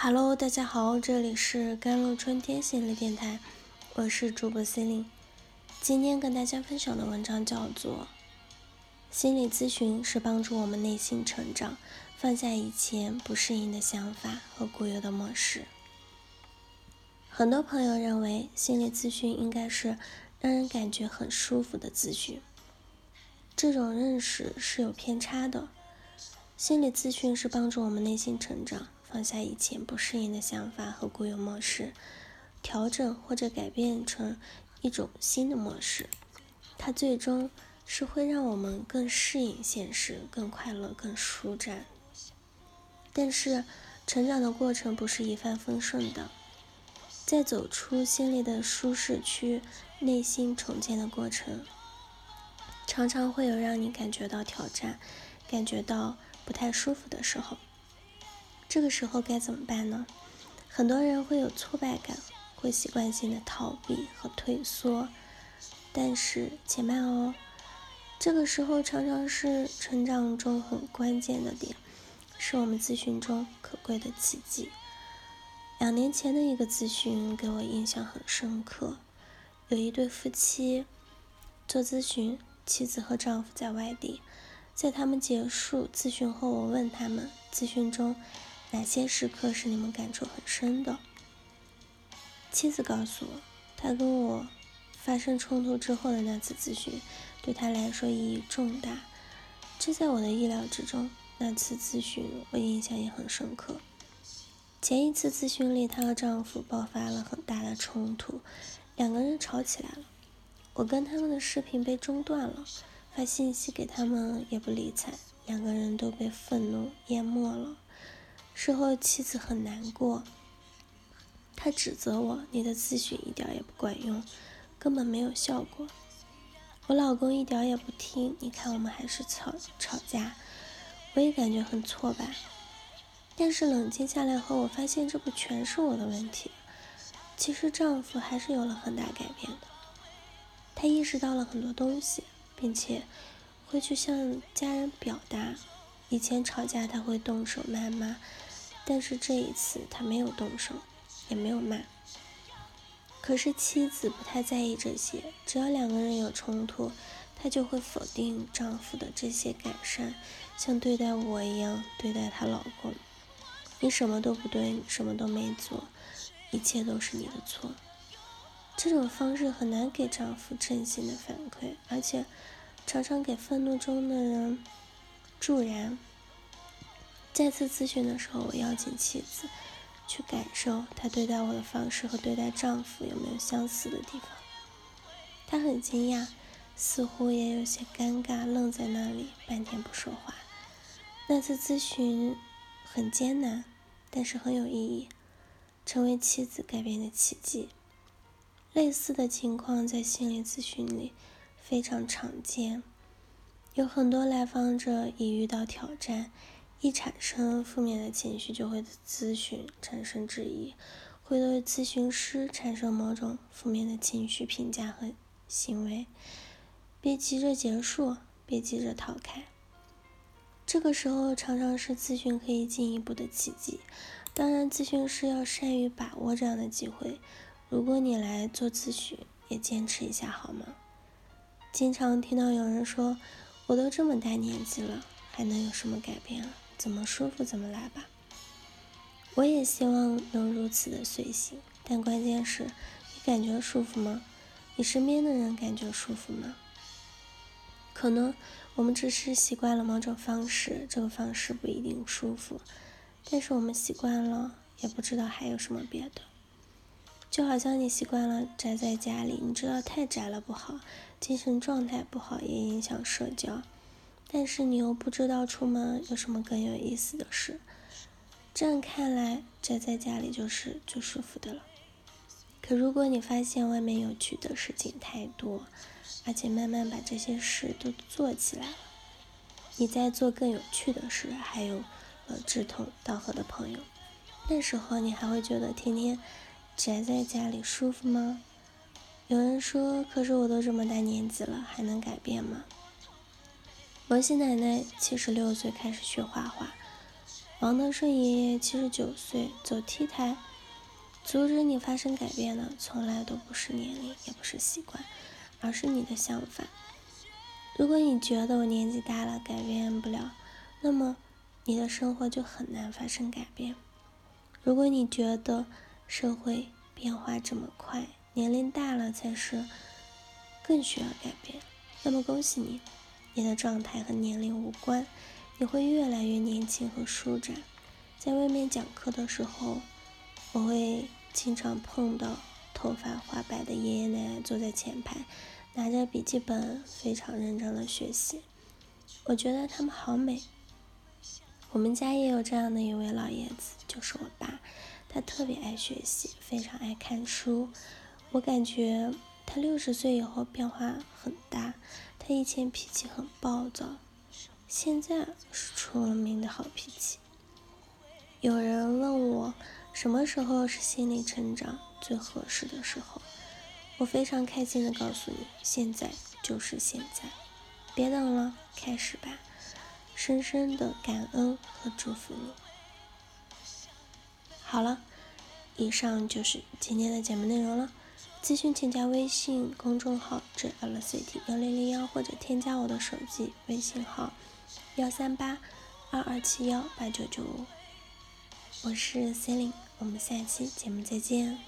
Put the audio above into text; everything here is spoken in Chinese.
Hello，大家好，这里是甘露春天心理电台，我是主播 c e l i n e 今天跟大家分享的文章叫做《心理咨询是帮助我们内心成长，放下以前不适应的想法和固有的模式》。很多朋友认为心理咨询应该是让人感觉很舒服的咨询，这种认识是有偏差的。心理咨询是帮助我们内心成长。放下以前不适应的想法和固有模式，调整或者改变成一种新的模式，它最终是会让我们更适应现实、更快乐、更舒展。但是，成长的过程不是一帆风顺的，在走出心里的舒适区、内心重建的过程，常常会有让你感觉到挑战、感觉到不太舒服的时候。这个时候该怎么办呢？很多人会有挫败感，会习惯性的逃避和退缩。但是且慢哦，这个时候常常是成长中很关键的点，是我们咨询中可贵的奇迹。两年前的一个咨询给我印象很深刻，有一对夫妻做咨询，妻子和丈夫在外地，在他们结束咨询后，我问他们咨询中。哪些时刻是你们感触很深的？妻子告诉我，她跟我发生冲突之后的那次咨询，对她来说意义重大，这在我的意料之中。那次咨询我印象也很深刻。前一次咨询里，她和丈夫爆发了很大的冲突，两个人吵起来了。我跟他们的视频被中断了，发信息给他们也不理睬，两个人都被愤怒淹没了。事后，妻子很难过，她指责我：“你的咨询一点也不管用，根本没有效果。我老公一点也不听，你看我们还是吵吵架。”我也感觉很挫败。但是冷静下来后，我发现这不全是我的问题。其实丈夫还是有了很大改变的，他意识到了很多东西，并且会去向家人表达。以前吵架他会动手谩骂。但是这一次他没有动手，也没有骂。可是妻子不太在意这些，只要两个人有冲突，她就会否定丈夫的这些改善，像对待我一样对待她老公。你什么都不对，你什么都没做，一切都是你的错。这种方式很难给丈夫真心的反馈，而且常常给愤怒中的人助燃。再次咨询的时候，我邀请妻子去感受她对待我的方式和对待丈夫有没有相似的地方。她很惊讶，似乎也有些尴尬，愣在那里半天不说话。那次咨询很艰难，但是很有意义，成为妻子改变的奇迹。类似的情况在心理咨询里非常常见，有很多来访者一遇到挑战。一产生负面的情绪，就会咨询产生质疑，会对咨询师产生某种负面的情绪评价和行为。别急着结束，别急着逃开。这个时候常常是咨询可以进一步的契机。当然，咨询师要善于把握这样的机会。如果你来做咨询，也坚持一下好吗？经常听到有人说：“我都这么大年纪了，还能有什么改变啊？”怎么舒服怎么来吧。我也希望能如此的随性，但关键是，你感觉舒服吗？你身边的人感觉舒服吗？可能我们只是习惯了某种方式，这个方式不一定舒服，但是我们习惯了，也不知道还有什么别的。就好像你习惯了宅在家里，你知道太宅了不好，精神状态不好，也影响社交。但是你又不知道出门有什么更有意思的事，这样看来宅在家里就是最舒服的了。可如果你发现外面有趣的事情太多，而且慢慢把这些事都做起来了，你在做更有趣的事，还有呃志同道合的朋友，那时候你还会觉得天天宅在家里舒服吗？有人说，可是我都这么大年纪了，还能改变吗？王喜奶奶七十六岁开始学画画，王德顺爷爷七十九岁走 T 台，阻止你发生改变的从来都不是年龄，也不是习惯，而是你的想法。如果你觉得我年纪大了改变不了，那么你的生活就很难发生改变。如果你觉得社会变化这么快，年龄大了才是更需要改变，那么恭喜你，你的状态和年龄无关。你会越来越年轻和舒展。在外面讲课的时候，我会经常碰到头发花白的爷爷奶奶坐在前排，拿着笔记本，非常认真的学习。我觉得他们好美。我们家也有这样的一位老爷子，就是我爸，他特别爱学习，非常爱看书。我感觉他六十岁以后变化很大，他以前脾气很暴躁。现在是出了名的好脾气。有人问我什么时候是心理成长最合适的时候，我非常开心的告诉你，现在就是现在，别等了，开始吧！深深的感恩和祝福你。好了，以上就是今天的节目内容了。咨询请加微信公众号 “jlct 幺零零幺”或者添加我的手机微信号。幺三八二二七幺八九九五，我是 c e l i n e 我们下期节目再见。